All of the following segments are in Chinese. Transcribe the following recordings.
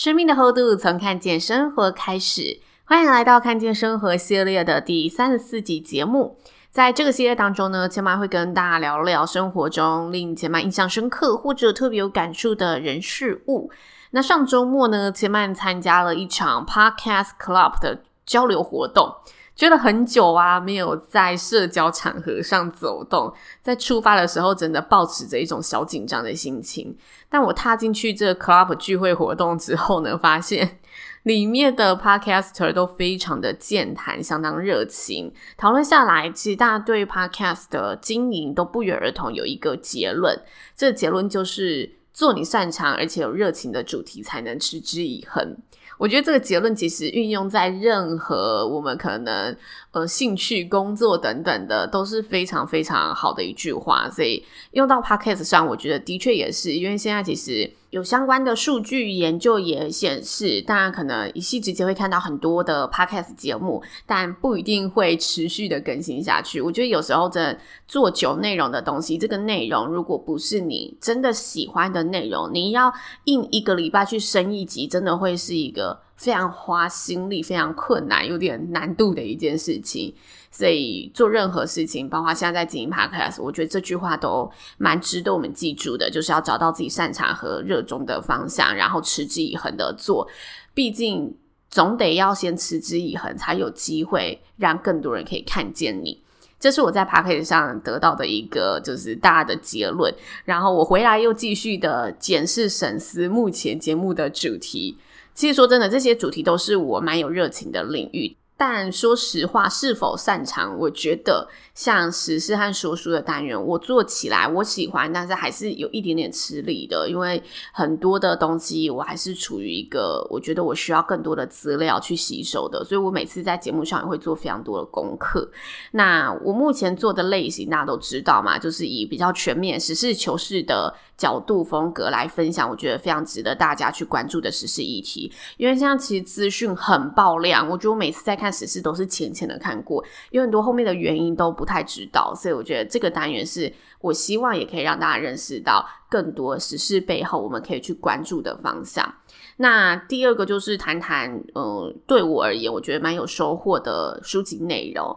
生命的厚度从看见生活开始，欢迎来到看见生活系列的第三十四集节目。在这个系列当中呢，千妈会跟大家聊聊生活中令千妈印象深刻或者特别有感触的人事物。那上周末呢，千嫚参加了一场 Podcast Club 的交流活动。觉得很久啊，没有在社交场合上走动，在出发的时候真的抱持着一种小紧张的心情。但我踏进去这个 club 聚会活动之后呢，发现里面的 podcaster 都非常的健谈，相当热情。讨论下来，其实大家对 podcast 的经营都不约而同有一个结论，这个结论就是做你擅长而且有热情的主题，才能持之以恒。我觉得这个结论其实运用在任何我们可能呃兴趣、工作等等的都是非常非常好的一句话，所以用到 Podcast 上，我觉得的确也是，因为现在其实。有相关的数据研究也显示，大家可能一夕之间会看到很多的 podcast 节目，但不一定会持续的更新下去。我觉得有时候真的做久内容的东西，这个内容如果不是你真的喜欢的内容，你要硬一个礼拜去升一集，真的会是一个非常花心力、非常困难、有点难度的一件事情。所以做任何事情，包括现在在经营 Podcast，我觉得这句话都蛮值得我们记住的，就是要找到自己擅长和热衷的方向，然后持之以恒的做。毕竟总得要先持之以恒，才有机会让更多人可以看见你。这是我在 Podcast 上得到的一个就是大的结论。然后我回来又继续的检视审思目前节目的主题。其实说真的，这些主题都是我蛮有热情的领域。但说实话，是否擅长？我觉得像时事和说书的单元，我做起来我喜欢，但是还是有一点点吃力的，因为很多的东西我还是处于一个我觉得我需要更多的资料去吸收的，所以我每次在节目上也会做非常多的功课。那我目前做的类型大家都知道嘛，就是以比较全面、实事求是的角度风格来分享，我觉得非常值得大家去关注的时事议题。因为现在其实资讯很爆量，我觉得我每次在看时事都是浅浅的看过，有很多后面的原因都不太知道，所以我觉得这个单元是我希望也可以让大家认识到更多时事背后我们可以去关注的方向。那第二个就是谈谈，呃，对我而言，我觉得蛮有收获的书籍内容。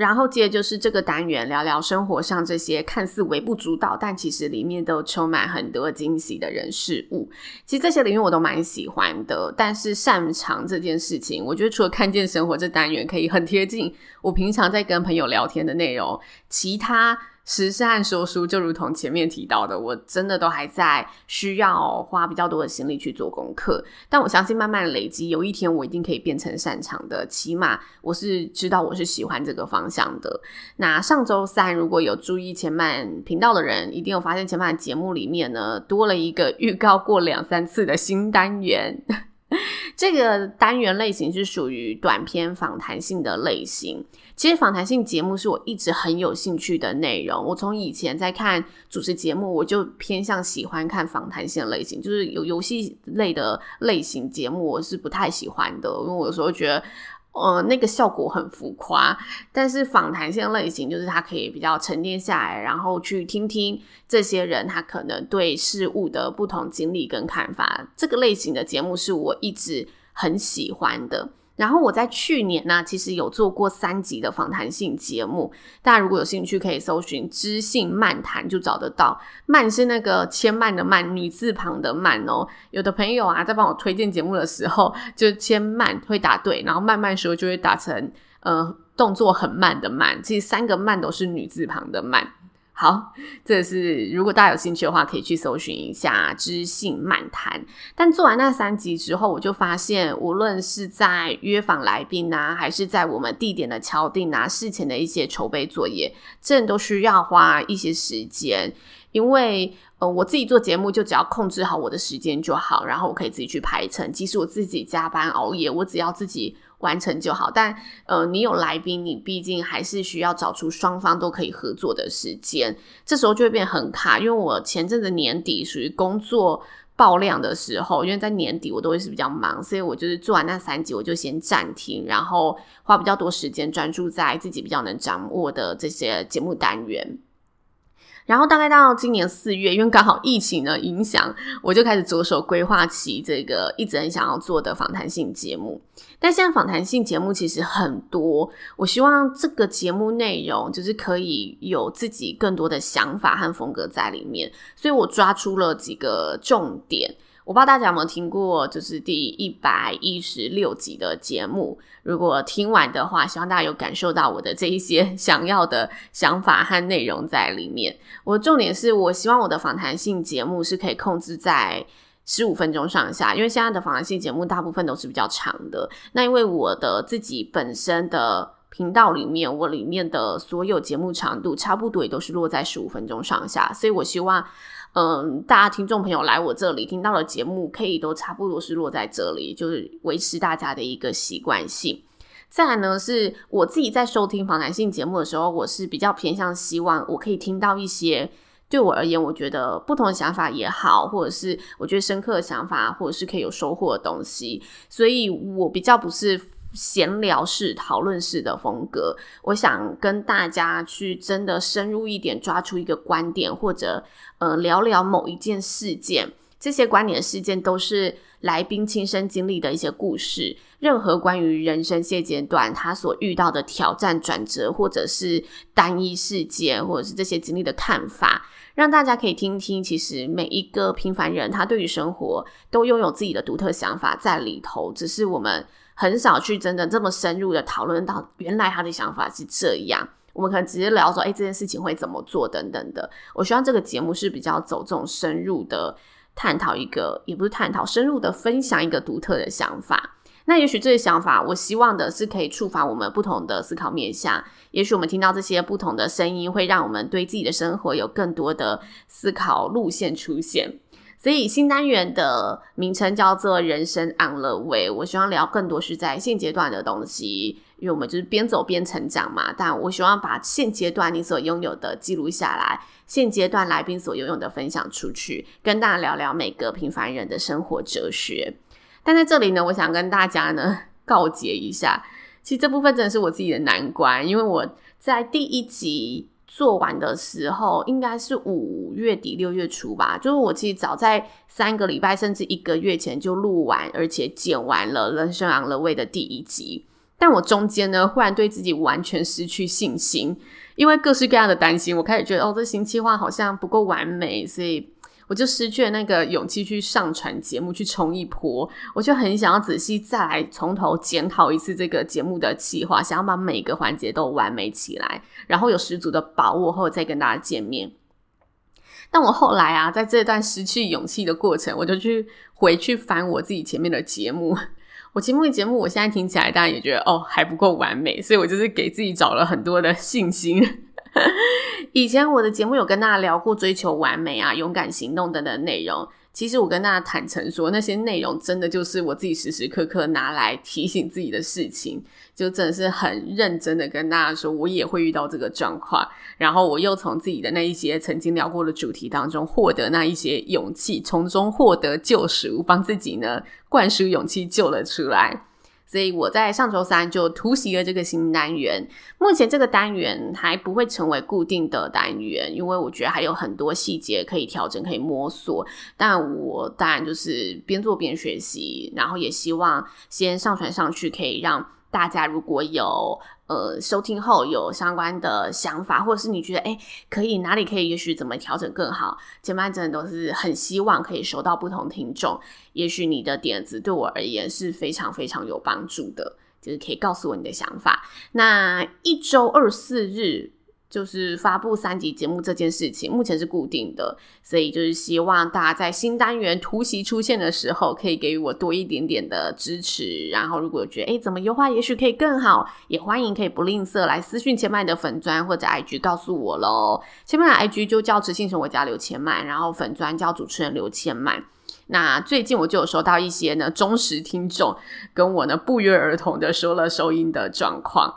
然后接着就是这个单元，聊聊生活上这些看似微不足道，但其实里面都充满很多惊喜的人事物。其实这些领域我都蛮喜欢的，但是擅长这件事情，我觉得除了看见生活这单元可以很贴近我平常在跟朋友聊天的内容，其他。时事和说书，就如同前面提到的，我真的都还在需要花比较多的心力去做功课。但我相信，慢慢累积，有一天我一定可以变成擅长的。起码我是知道我是喜欢这个方向的。那上周三，如果有注意前半频道的人，一定有发现前半节目里面呢，多了一个预告过两三次的新单元。这个单元类型是属于短篇访谈性的类型。其实访谈性节目是我一直很有兴趣的内容。我从以前在看主持节目，我就偏向喜欢看访谈性类型，就是有游戏类的类型节目，我是不太喜欢的，因为我有时候觉得。呃，那个效果很浮夸，但是访谈性类型就是他可以比较沉淀下来，然后去听听这些人他可能对事物的不同经历跟看法。这个类型的节目是我一直很喜欢的。然后我在去年呢，其实有做过三集的访谈性节目，大家如果有兴趣，可以搜寻“知性漫谈”就找得到。漫是那个千嫚的嫚，女字旁的嫚哦。有的朋友啊，在帮我推荐节目的时候，就千嫚会打对，然后慢慢时候就会打成呃动作很慢的慢。其实三个慢都是女字旁的慢。好，这是如果大家有兴趣的话，可以去搜寻一下“知性漫谈”。但做完那三集之后，我就发现，无论是在约访来宾啊，还是在我们地点的敲定啊，事前的一些筹备作业，这都需要花一些时间。因为呃，我自己做节目，就只要控制好我的时间就好，然后我可以自己去排程。即使我自己加班熬夜，我只要自己。完成就好，但呃，你有来宾，你毕竟还是需要找出双方都可以合作的时间，这时候就会变很卡。因为我前阵子年底属于工作爆量的时候，因为在年底我都会是比较忙，所以我就是做完那三集，我就先暂停，然后花比较多时间专注在自己比较能掌握的这些节目单元。然后大概到今年四月，因为刚好疫情的影响，我就开始着手规划起这个一直很想要做的访谈性节目。但现在访谈性节目其实很多，我希望这个节目内容就是可以有自己更多的想法和风格在里面，所以我抓出了几个重点。我不知道大家有没有听过，就是第一百一十六集的节目。如果听完的话，希望大家有感受到我的这一些 想要的想法和内容在里面。我重点是我希望我的访谈性节目是可以控制在十五分钟上下，因为现在的访谈性节目大部分都是比较长的。那因为我的自己本身的频道里面，我里面的所有节目长度差不多也都是落在十五分钟上下，所以我希望。嗯，大家听众朋友来我这里听到的节目，可以都差不多是落在这里，就是维持大家的一个习惯性。再来呢，是我自己在收听访谈性节目的时候，我是比较偏向希望我可以听到一些对我而言，我觉得不同的想法也好，或者是我觉得深刻的想法，或者是可以有收获的东西。所以我比较不是。闲聊式、讨论式的风格，我想跟大家去真的深入一点，抓出一个观点，或者呃聊聊某一件事件。这些观点事件都是来宾亲身经历的一些故事。任何关于人生现阶段他所遇到的挑战、转折，或者是单一事件，或者是这些经历的看法，让大家可以听听。其实每一个平凡人，他对于生活都拥有自己的独特想法在里头，只是我们。很少去真的这么深入的讨论到，原来他的想法是这样。我们可能直接聊说，哎，这件事情会怎么做等等的。我希望这个节目是比较走这种深入的探讨，一个也不是探讨，深入的分享一个独特的想法。那也许这些想法，我希望的是可以触发我们不同的思考面向。也许我们听到这些不同的声音，会让我们对自己的生活有更多的思考路线出现。所以新单元的名称叫做“人生 on the way”。我希望聊更多是在现阶段的东西，因为我们就是边走边成长嘛。但我希望把现阶段你所拥有的记录下来，现阶段来宾所拥有的分享出去，跟大家聊聊每个平凡人的生活哲学。但在这里呢，我想跟大家呢 告诫一下，其实这部分真的是我自己的难关，因为我在第一集。做完的时候应该是五月底六月初吧，就是我其实早在三个礼拜甚至一个月前就录完，而且剪完了《人生昂了位》的第一集。但我中间呢，忽然对自己完全失去信心，因为各式各样的担心，我开始觉得哦，这新期划好像不够完美，所以。我就失去了那个勇气去上传节目，去冲一波。我就很想要仔细再来从头检讨一次这个节目的计划，想要把每个环节都完美起来，然后有十足的把握后再跟大家见面。但我后来啊，在这段失去勇气的过程，我就去回去翻我自己前面的节目。我前面的节目，我现在听起来，大家也觉得哦还不够完美，所以我就是给自己找了很多的信心。以前我的节目有跟大家聊过追求完美啊、勇敢行动等等内容。其实我跟大家坦诚说，那些内容真的就是我自己时时刻刻拿来提醒自己的事情，就真的是很认真的跟大家说，我也会遇到这个状况。然后我又从自己的那一些曾经聊过的主题当中获得那一些勇气，从中获得救赎，帮自己呢灌输勇气，救了出来。所以我在上周三就突袭了这个新单元。目前这个单元还不会成为固定的单元，因为我觉得还有很多细节可以调整、可以摸索。但我当然就是边做边学习，然后也希望先上传上去，可以让大家如果有。呃，收听后有相关的想法，或者是你觉得诶可以哪里可以，也许怎么调整更好？前半真的都是很希望可以收到不同听众，也许你的点子对我而言是非常非常有帮助的，就是可以告诉我你的想法。那一周二四日就是发布三集节目这件事情，目前是固定的，所以就是希望大家在新单元突袭出现的时候，可以给予我多一点点的支持。然后，如果觉得诶怎么优化，也许可以更好，也欢迎可以不吝啬来私讯千麦的粉专或者 IG 告诉我喽。千麦的 IG 就叫知性生活家刘千麦，然后粉专叫主持人刘千麦。那最近我就有收到一些呢忠实听众跟我呢不约而同的说了收音的状况。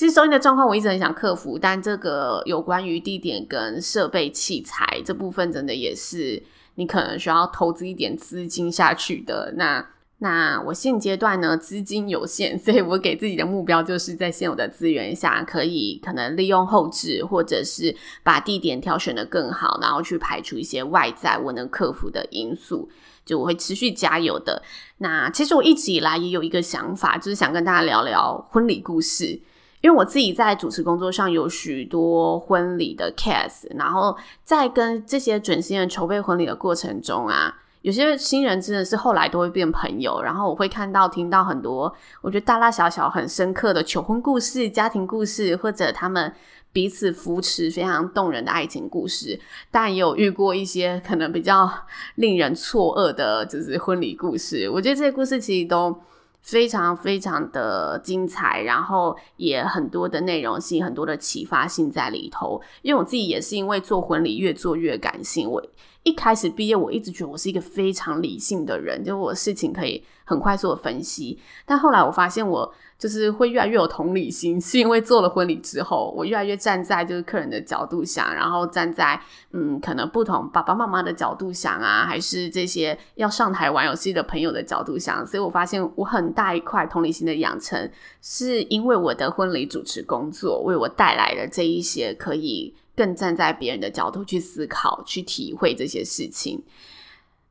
其实收音的状况我一直很想克服，但这个有关于地点跟设备器材这部分，真的也是你可能需要投资一点资金下去的。那那我现阶段呢资金有限，所以我给自己的目标就是在现有的资源下，可以可能利用后置，或者是把地点挑选得更好，然后去排除一些外在我能克服的因素，就我会持续加油的。那其实我一直以来也有一个想法，就是想跟大家聊聊婚礼故事。因为我自己在主持工作上有许多婚礼的 case，然后在跟这些准新人筹备婚礼的过程中啊，有些新人真的是后来都会变朋友，然后我会看到、听到很多我觉得大大小小很深刻的求婚故事、家庭故事，或者他们彼此扶持非常动人的爱情故事，但也有遇过一些可能比较 令人错愕的，就是婚礼故事。我觉得这些故事其实都。非常非常的精彩，然后也很多的内容性，很多的启发性在里头。因为我自己也是因为做婚礼越做越感性。我一开始毕业，我一直觉得我是一个非常理性的人，就我事情可以很快速的分析。但后来我发现我。就是会越来越有同理心，是因为做了婚礼之后，我越来越站在就是客人的角度想，然后站在嗯可能不同爸爸妈妈的角度想啊，还是这些要上台玩游戏的朋友的角度想，所以我发现我很大一块同理心的养成，是因为我的婚礼主持工作为我带来了这一些可以更站在别人的角度去思考、去体会这些事情。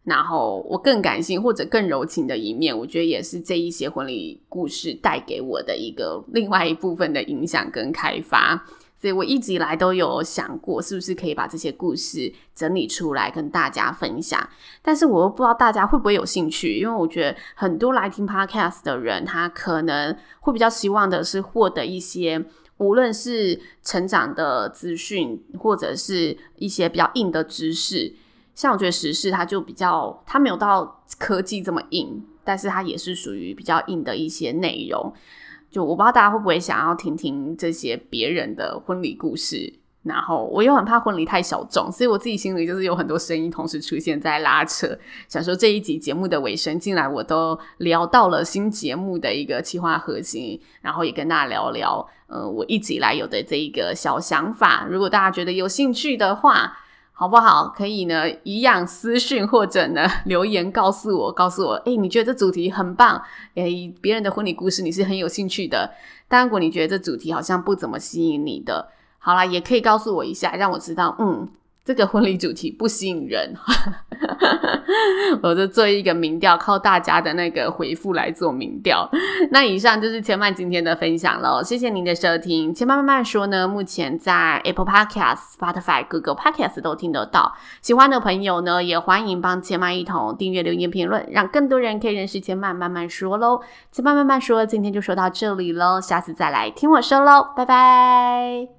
然后我更感性或者更柔情的一面，我觉得也是这一些婚礼故事带给我的一个另外一部分的影响跟开发。所以我一直以来都有想过，是不是可以把这些故事整理出来跟大家分享。但是我又不知道大家会不会有兴趣，因为我觉得很多来听 Podcast 的人，他可能会比较希望的是获得一些，无论是成长的资讯，或者是一些比较硬的知识。像我觉得时事，它就比较，它没有到科技这么硬，但是它也是属于比较硬的一些内容。就我不知道大家会不会想要听听这些别人的婚礼故事，然后我又很怕婚礼太小众，所以我自己心里就是有很多声音同时出现在拉扯。想说这一集节目的尾声，进来我都聊到了新节目的一个企划核心，然后也跟大家聊聊，呃，我一直以来有的这一个小想法。如果大家觉得有兴趣的话，好不好？可以呢，一样私讯或者呢留言告诉我，告诉我，诶、你觉得这主题很棒？诶，别人的婚礼故事你是很有兴趣的。但如果你觉得这主题好像不怎么吸引你的，好啦，也可以告诉我一下，让我知道，嗯。这个婚礼主题不吸引人，我就做一个民调，靠大家的那个回复来做民调。那以上就是千嫚今天的分享了，谢谢您的收听。千嫚慢慢说呢，目前在 Apple Podcast、Spotify、Google Podcast 都听得到。喜欢的朋友呢，也欢迎帮千嫚一同订阅、留言、评论，让更多人可以认识千嫚慢慢说喽。千嫚慢慢说，今天就说到这里喽，下次再来听我说喽，拜拜。